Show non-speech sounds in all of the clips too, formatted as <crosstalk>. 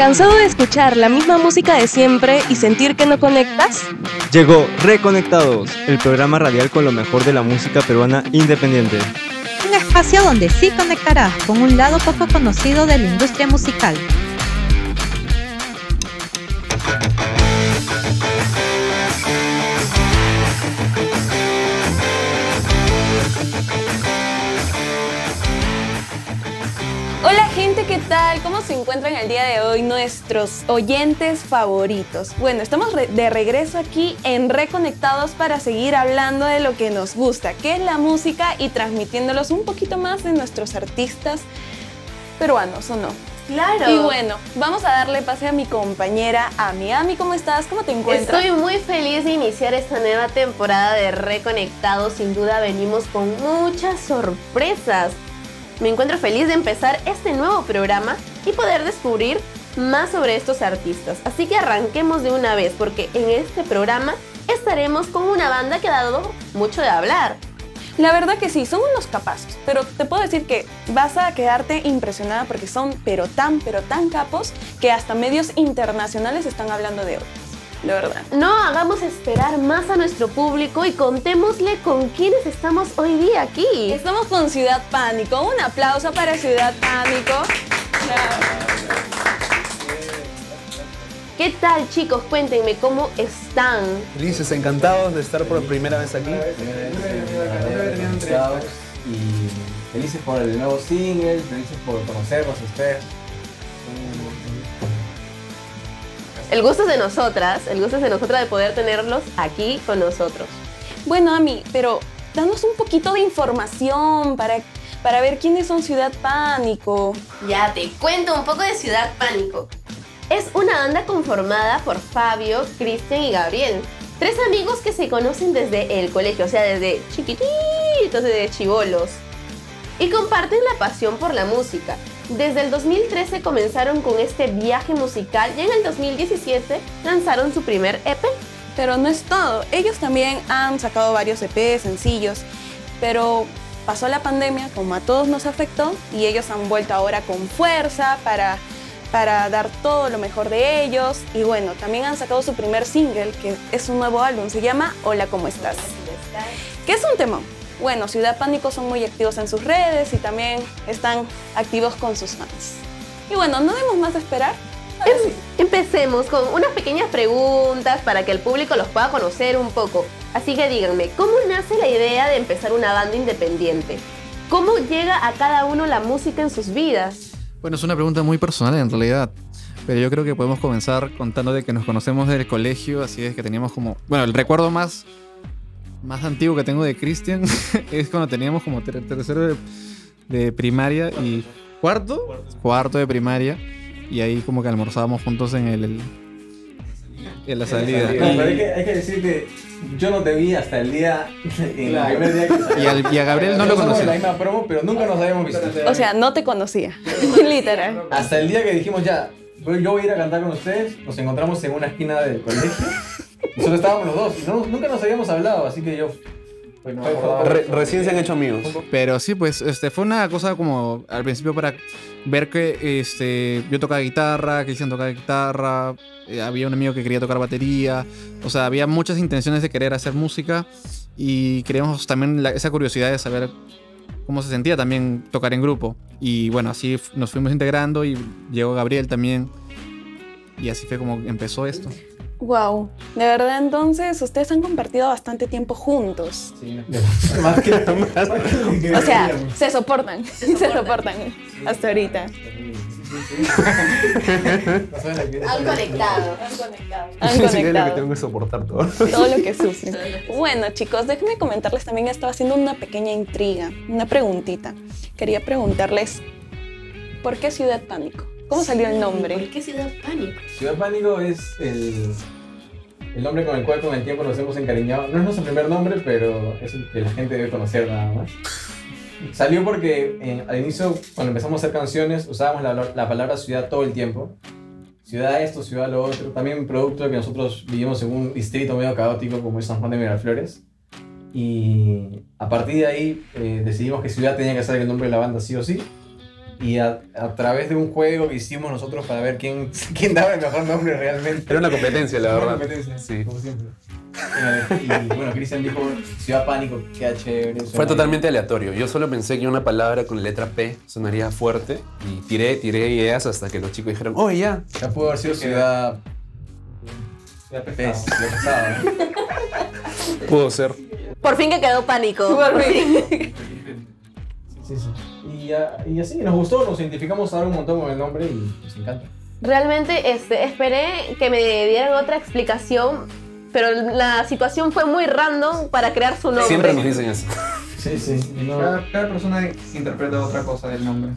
¿Cansado de escuchar la misma música de siempre y sentir que no conectas? Llegó Reconectados, el programa radial con lo mejor de la música peruana independiente. Un espacio donde sí conectarás con un lado poco conocido de la industria musical. Gente, ¿qué tal? ¿Cómo se encuentran el día de hoy nuestros oyentes favoritos? Bueno, estamos de regreso aquí en Reconectados para seguir hablando de lo que nos gusta, que es la música y transmitiéndolos un poquito más de nuestros artistas peruanos, ¿o no? Claro. Y bueno, vamos a darle pase a mi compañera Ami. Ami, ¿cómo estás? ¿Cómo te encuentras? Estoy muy feliz de iniciar esta nueva temporada de Reconectados. Sin duda venimos con muchas sorpresas. Me encuentro feliz de empezar este nuevo programa y poder descubrir más sobre estos artistas. Así que arranquemos de una vez porque en este programa estaremos con una banda que ha dado mucho de hablar. La verdad que sí, son unos capazos, pero te puedo decir que vas a quedarte impresionada porque son pero tan, pero tan capos que hasta medios internacionales están hablando de ellos. La verdad. No hagamos esperar más a nuestro público y contémosle con quiénes estamos hoy día aquí. Estamos con Ciudad Pánico. Un aplauso para Ciudad Pánico. ¿Qué tal chicos? Cuéntenme cómo están. Felices, encantados de estar por primera vez aquí. Y felices por el nuevo single, felices por conocerlos a ustedes. El gusto es de nosotras, el gusto es de nosotras de poder tenerlos aquí con nosotros. Bueno, Ami, pero danos un poquito de información para, para ver quiénes son Ciudad Pánico. Ya te cuento un poco de Ciudad Pánico. Es una banda conformada por Fabio, Cristian y Gabriel. Tres amigos que se conocen desde el colegio, o sea, desde chiquititos, desde chivolos. Y comparten la pasión por la música. Desde el 2013 comenzaron con este viaje musical y en el 2017 lanzaron su primer EP. Pero no es todo, ellos también han sacado varios EP, sencillos, pero pasó la pandemia, como a todos nos afectó, y ellos han vuelto ahora con fuerza para, para dar todo lo mejor de ellos. Y bueno, también han sacado su primer single, que es un nuevo álbum, se llama Hola, ¿cómo estás? Que es un tema bueno, Ciudad Pánico son muy activos en sus redes y también están activos con sus fans. Y bueno, no debemos más esperar. Em, empecemos con unas pequeñas preguntas para que el público los pueda conocer un poco. Así que díganme, ¿cómo nace la idea de empezar una banda independiente? ¿Cómo llega a cada uno la música en sus vidas? Bueno, es una pregunta muy personal en realidad. Pero yo creo que podemos comenzar contando de que nos conocemos desde el colegio, así es que teníamos como... Bueno, el recuerdo más más antiguo que tengo de Christian <laughs> es cuando teníamos como tercero de, primaria y cuarto, cuarto de primaria y ahí como que almorzábamos juntos en el, en la salida. hay, que, hay, que, decir que yo no te vi hasta el día, <laughs> en el primer día que Y, a Gabriel no lo conocía. la misma promo, pero nunca nos habíamos visto. O sea, no te conocía, <laughs> literal. Hasta el día que dijimos ya, yo voy a ir a cantar con ustedes, nos encontramos en una esquina del colegio y solo estábamos los dos. Y nunca nos habíamos hablado, así que yo. recién se han hecho amigos. Pero sí, pues este, fue una cosa como al principio para ver que este, yo tocaba guitarra, Cristian tocaba guitarra, eh, había un amigo que quería tocar batería. O sea, había muchas intenciones de querer hacer música y queríamos también esa curiosidad de saber cómo se sentía también tocar en grupo. Y bueno, así nos fuimos integrando y llegó Gabriel también. Y así fue como empezó esto. Wow, de verdad entonces ustedes han compartido bastante tiempo juntos. Sí, <laughs> más que, más O sea, se soportan, se <laughs> soportan, hasta ahorita. Han <laughs> conectado. Han conectado. Han conectado. que tengo que soportar todo. Todo lo que sufren. Bueno, chicos, déjenme comentarles también, estaba haciendo una pequeña intriga, una preguntita. Quería preguntarles, ¿por qué Ciudad Pánico? ¿Cómo salió el nombre? ¿Por qué Ciudad Pánico? Ciudad Pánico es el, el nombre con el cual con el tiempo nos hemos encariñado. No es nuestro primer nombre, pero es el que la gente debe conocer nada más. Salió porque eh, al inicio, cuando empezamos a hacer canciones, usábamos la, la, palabra ciudad todo el tiempo. Ciudad esto, ciudad lo otro. También producto de que nosotros vivimos en un distrito medio caótico como es San Juan de Miraflores. Y a partir de ahí eh, decidimos que ciudad tenía que ser el nombre de la banda sí o sí. Y a, a, través de un juego que hicimos nosotros para ver quién, <laughs> quién daba el mejor nombre realmente. Era una competencia, la verdad. Una competencia, sí. como siempre. Y bueno, Cristian dijo Ciudad Pánico, qué chévere. Fue totalmente aleatorio. Yo solo pensé que una palabra con la letra P sonaría fuerte y tiré, tiré ideas hasta que los chicos dijeron, oh, ya. Ya pudo haber sido Ciudad. Ciudad Pesado. Pudo ser. Por fin que quedó pánico. Por fin. Sí, sí. Y, y, así, nos gustó, nos identificamos ahora un montón con el nombre y nos encanta. Realmente este, esperé que me dieran otra explicación, pero la situación fue muy random para crear su nombre. Siempre nos dicen eso. Sí, sí. No. Cada, cada, persona interpreta otra cosa del nombre.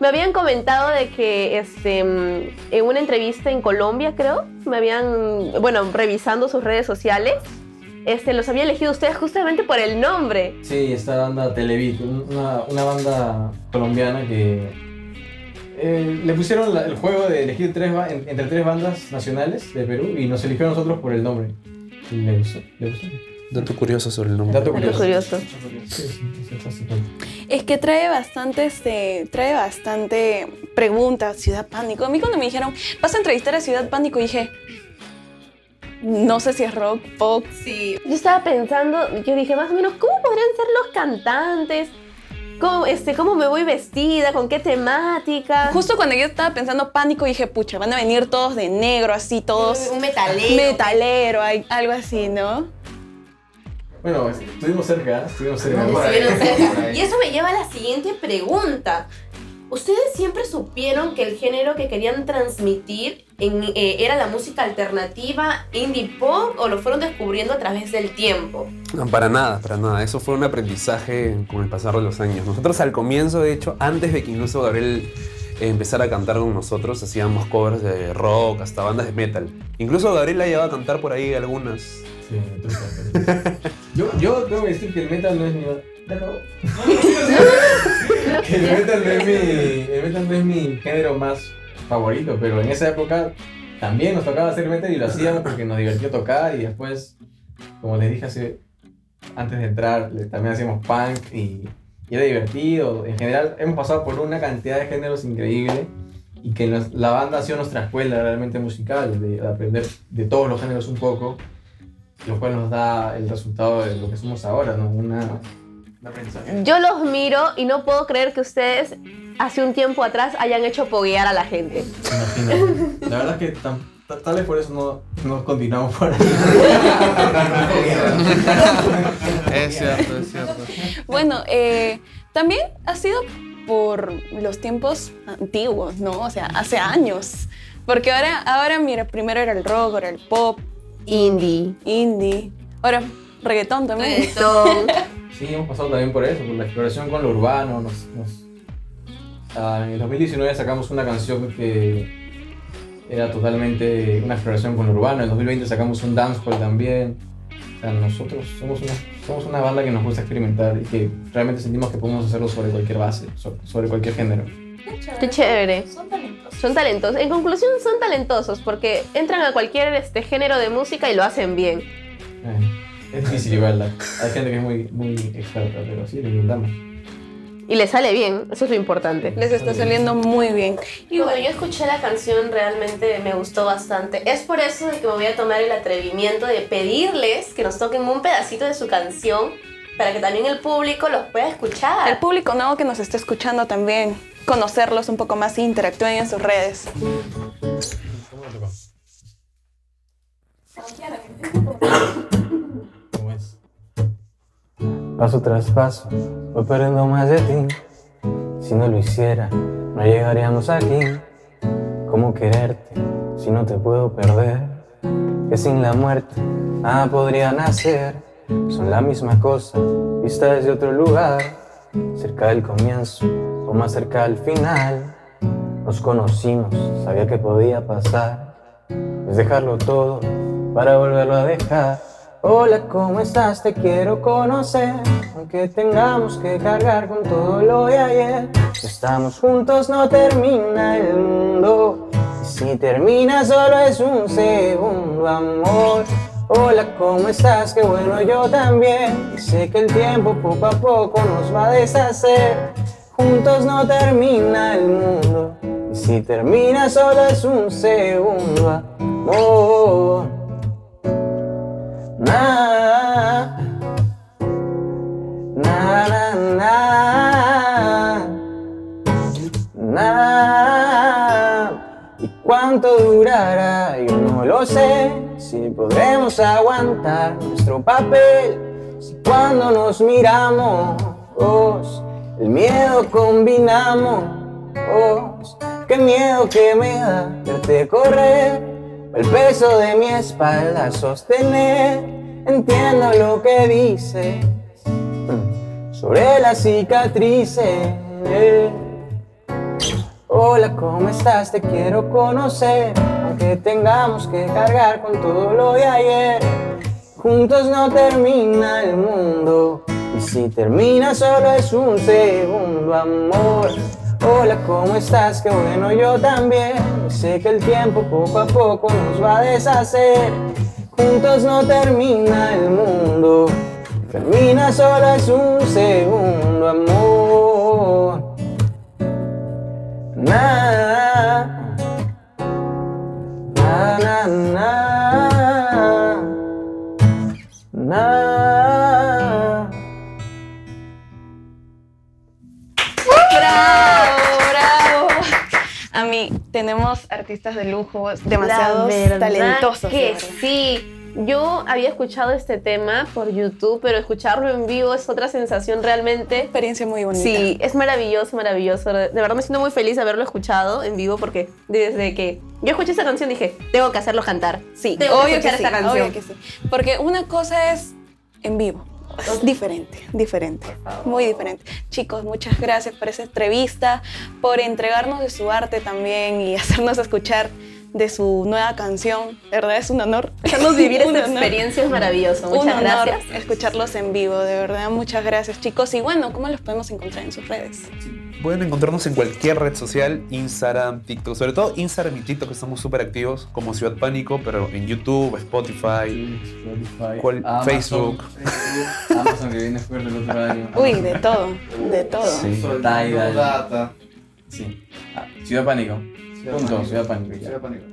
Me habían comentado de que este, en una entrevista en Colombia, creo, me habían, bueno, revisando sus redes sociales, este, los había elegido ustedes justamente por el nombre. Sí, esta banda Televit, una, una banda colombiana que eh, le pusieron la, el juego de elegir tres en, entre tres bandas nacionales de Perú y nos eligió a nosotros por el nombre. Y le gustó, le gustó. Dato curioso sobre el nombre. Dato curioso. curioso. Sí, sí, es que trae bastante, este, trae bastante preguntas, Ciudad Pánico. A mí cuando me dijeron, vas a entrevistar a Ciudad Pánico, dije, no sé si es rock, pop. Sí. Yo estaba pensando, yo dije más o menos, ¿cómo podrían ser los cantantes? ¿Cómo, este, ¿Cómo me voy vestida? ¿Con qué temática? Justo cuando yo estaba pensando pánico, dije, pucha, van a venir todos de negro, así, todos. Un metalero. Metalero, algo así, ¿no? Bueno, estuvimos cerca, estuvimos cerca. Estuvieron cerca. Y eso me lleva a la siguiente pregunta. ¿Ustedes siempre supieron que el género que querían transmitir en, eh, era la música alternativa, indie pop, o lo fueron descubriendo a través del tiempo? No, para nada, para nada. Eso fue un aprendizaje con el pasar de los años. Nosotros al comienzo, de hecho, antes de que incluso Gabriel eh, empezara a cantar con nosotros, hacíamos covers de rock, hasta bandas de metal. Incluso Gabriel la llevaba a cantar por ahí algunas. Sí, yo, yo tengo que decir que el metal no es mi... <laughs> que el metal, no es mi, el metal no es mi género más favorito, pero en esa época también nos tocaba hacer metal y lo hacíamos porque nos divertió tocar y después, como les dije hace, antes de entrar, también hacíamos punk y, y, era divertido. En general hemos pasado por una cantidad de géneros increíble y que nos, la banda ha sido nuestra escuela realmente musical, de, de aprender de todos los géneros un poco, lo cual nos da el resultado de lo que somos ahora, ¿no? Una, yo los miro y no puedo creer que ustedes hace un tiempo atrás hayan hecho poguear a la gente. Imagino. La verdad es que tan, tal vez por eso no, no continuamos por ahí. es cierto, es cierto. Bueno, eh, también ha sido por los tiempos antiguos, ¿no? O sea, hace años. Porque ahora, ahora, mira, primero era el rock, ahora el pop. Indie. Indie. Ahora, reggaetón también. Reggaetón. <laughs> Sí, hemos pasado también por eso, por la exploración con lo urbano. Nos, nos... Ah, en el 2019 sacamos una canción que era totalmente una exploración con lo urbano. En el 2020 sacamos un dancehall también. O sea, nosotros somos una, somos una banda que nos gusta experimentar y que realmente sentimos que podemos hacerlo sobre cualquier base, sobre cualquier género. Qué chévere. Son talentosos. Son talentosos. En conclusión, son talentosos porque entran a cualquier este, género de música y lo hacen bien. Eh. Es difícil igual, hay gente que es muy, muy experta, pero sí, lo intentamos. Y le sale bien, eso es lo importante. Les está saliendo muy bien. Y bueno, yo escuché la canción, realmente me gustó bastante. Es por eso de que me voy a tomar el atrevimiento de pedirles que nos toquen un pedacito de su canción para que también el público los pueda escuchar. El público nuevo que nos está escuchando también, conocerlos un poco más e interactúen en sus redes. Paso tras paso, voy perdiendo más de ti. Si no lo hiciera, no llegaríamos aquí. ¿Cómo quererte si no te puedo perder? Que sin la muerte nada podría nacer. Son la misma cosa, vista desde otro lugar. Cerca del comienzo o más cerca del final. Nos conocimos, sabía que podía pasar. Es dejarlo todo para volverlo a dejar. Hola, ¿cómo estás? Te quiero conocer. Aunque tengamos que cargar con todo lo de ayer. Si estamos juntos no termina el mundo. Y si termina solo es un segundo amor. Hola, ¿cómo estás? Qué bueno, yo también. Y sé que el tiempo poco a poco nos va a deshacer. Juntos no termina el mundo. Y si termina solo es un segundo amor. Cuánto durará? Yo no lo sé. Si podremos aguantar nuestro papel. Si cuando nos miramos, el miedo combinamos. Qué miedo que me da verte correr. El peso de mi espalda sostener. Entiendo lo que dices sobre las cicatrices. Hola, ¿cómo estás? Te quiero conocer, aunque tengamos que cargar con todo lo de ayer. Juntos no termina el mundo, y si termina solo es un segundo amor. Hola, ¿cómo estás? Qué bueno, yo también. Sé que el tiempo poco a poco nos va a deshacer. Juntos no termina el mundo, termina solo es un segundo amor. Tenemos artistas de lujo, verdad talentosos. Que sí. Yo había escuchado este tema por YouTube, pero escucharlo en vivo es otra sensación realmente. Experiencia muy bonita. Sí, es maravilloso, maravilloso. De verdad me siento muy feliz de haberlo escuchado en vivo porque desde que yo escuché esta canción dije, tengo que hacerlo cantar. Sí, tengo que escuchar que esta sí, canción. obvio que sí. Porque una cosa es en vivo. Diferente, diferente, muy diferente. Chicos, muchas gracias por esa entrevista, por entregarnos de su arte también y hacernos escuchar de su nueva canción. De verdad es un honor. <laughs> Hacernos vivir esta honor. experiencia es maravilloso. Un Muchas honor gracias. escucharlos en vivo, de verdad, muchas gracias chicos. Y bueno, ¿cómo los podemos encontrar en sus redes? Pueden encontrarnos en cualquier red social, Instagram, TikTok, sobre todo Instagram y TikTok que estamos súper activos como Ciudad Pánico, pero en YouTube, Spotify, cual- Amazon, Facebook. Facebook, <laughs> Amazon que viene fuerte el otro año. Uy, de todo, de todo. Sí. Data. Sí. Ah, Ciudad Pánico. Punto, Ciudad Pánico. ya. Ciudad Pánico.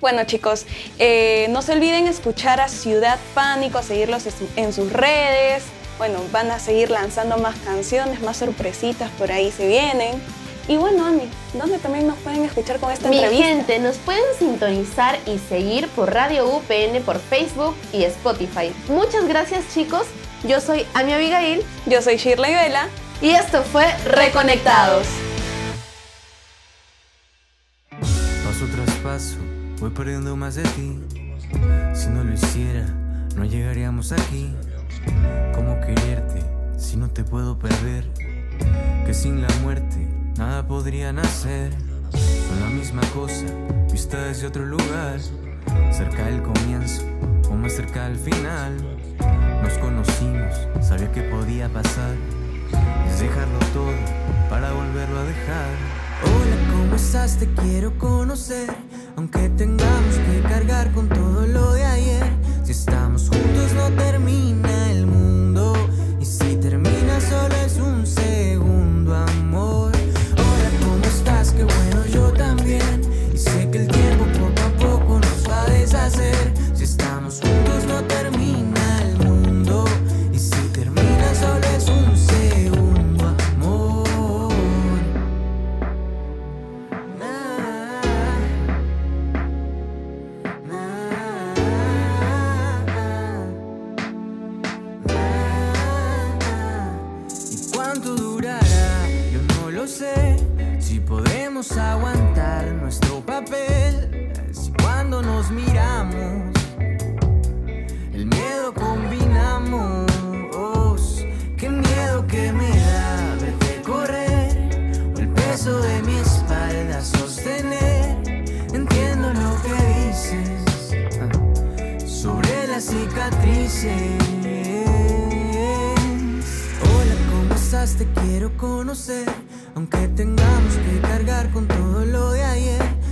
Bueno chicos, eh, no se olviden escuchar a Ciudad Pánico, a seguirlos en su- en sus redes. Bueno, van a seguir lanzando más canciones, más sorpresitas por ahí se vienen. Y bueno, Ani, ¿dónde también nos pueden escuchar con esta Mi entrevista? gente, nos pueden sintonizar y seguir por Radio UPN, por Facebook y Spotify. Muchas gracias chicos. Yo soy Ami Abigail Yo soy Shirley Vela. y esto fue Reconectados. Voy perdiendo más de ti. Si no lo hiciera, no llegaríamos aquí. ¿Cómo quererte si no te puedo perder? Que sin la muerte nada podría nacer. Son la misma cosa, vista desde otro lugar. Cerca del comienzo o más cerca del final. Nos conocimos, sabía que podía pasar. Es dejarlo todo para volverlo a dejar. Hola, ¿cómo estás? Te quiero conocer. Aunque tengamos que cargar Si podemos aguantar nuestro papel. Si cuando nos miramos, el miedo combinamos. Qué miedo que me da verte correr. O el peso de mi espalda sostener. Entiendo lo que dices sobre las cicatrices. Hola, ¿cómo estás? Te quiero conocer. Aunque tengamos que cargar con todo lo de ayer.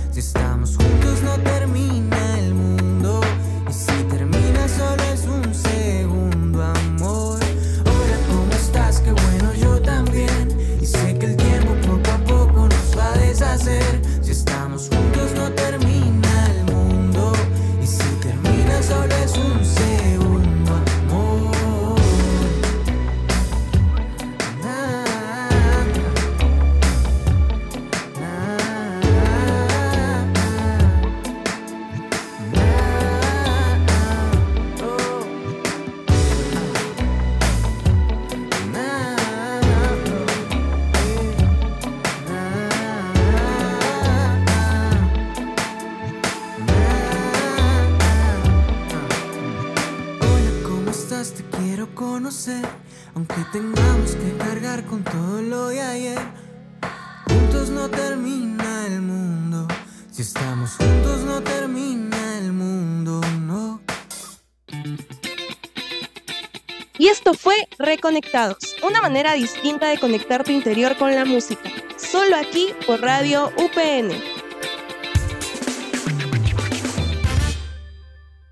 Aunque tengamos que cargar con todo lo de ayer, juntos no termina el mundo. Si estamos juntos no termina el mundo, no. Y esto fue Reconectados, una manera distinta de conectar tu interior con la música. Solo aquí por Radio UPN.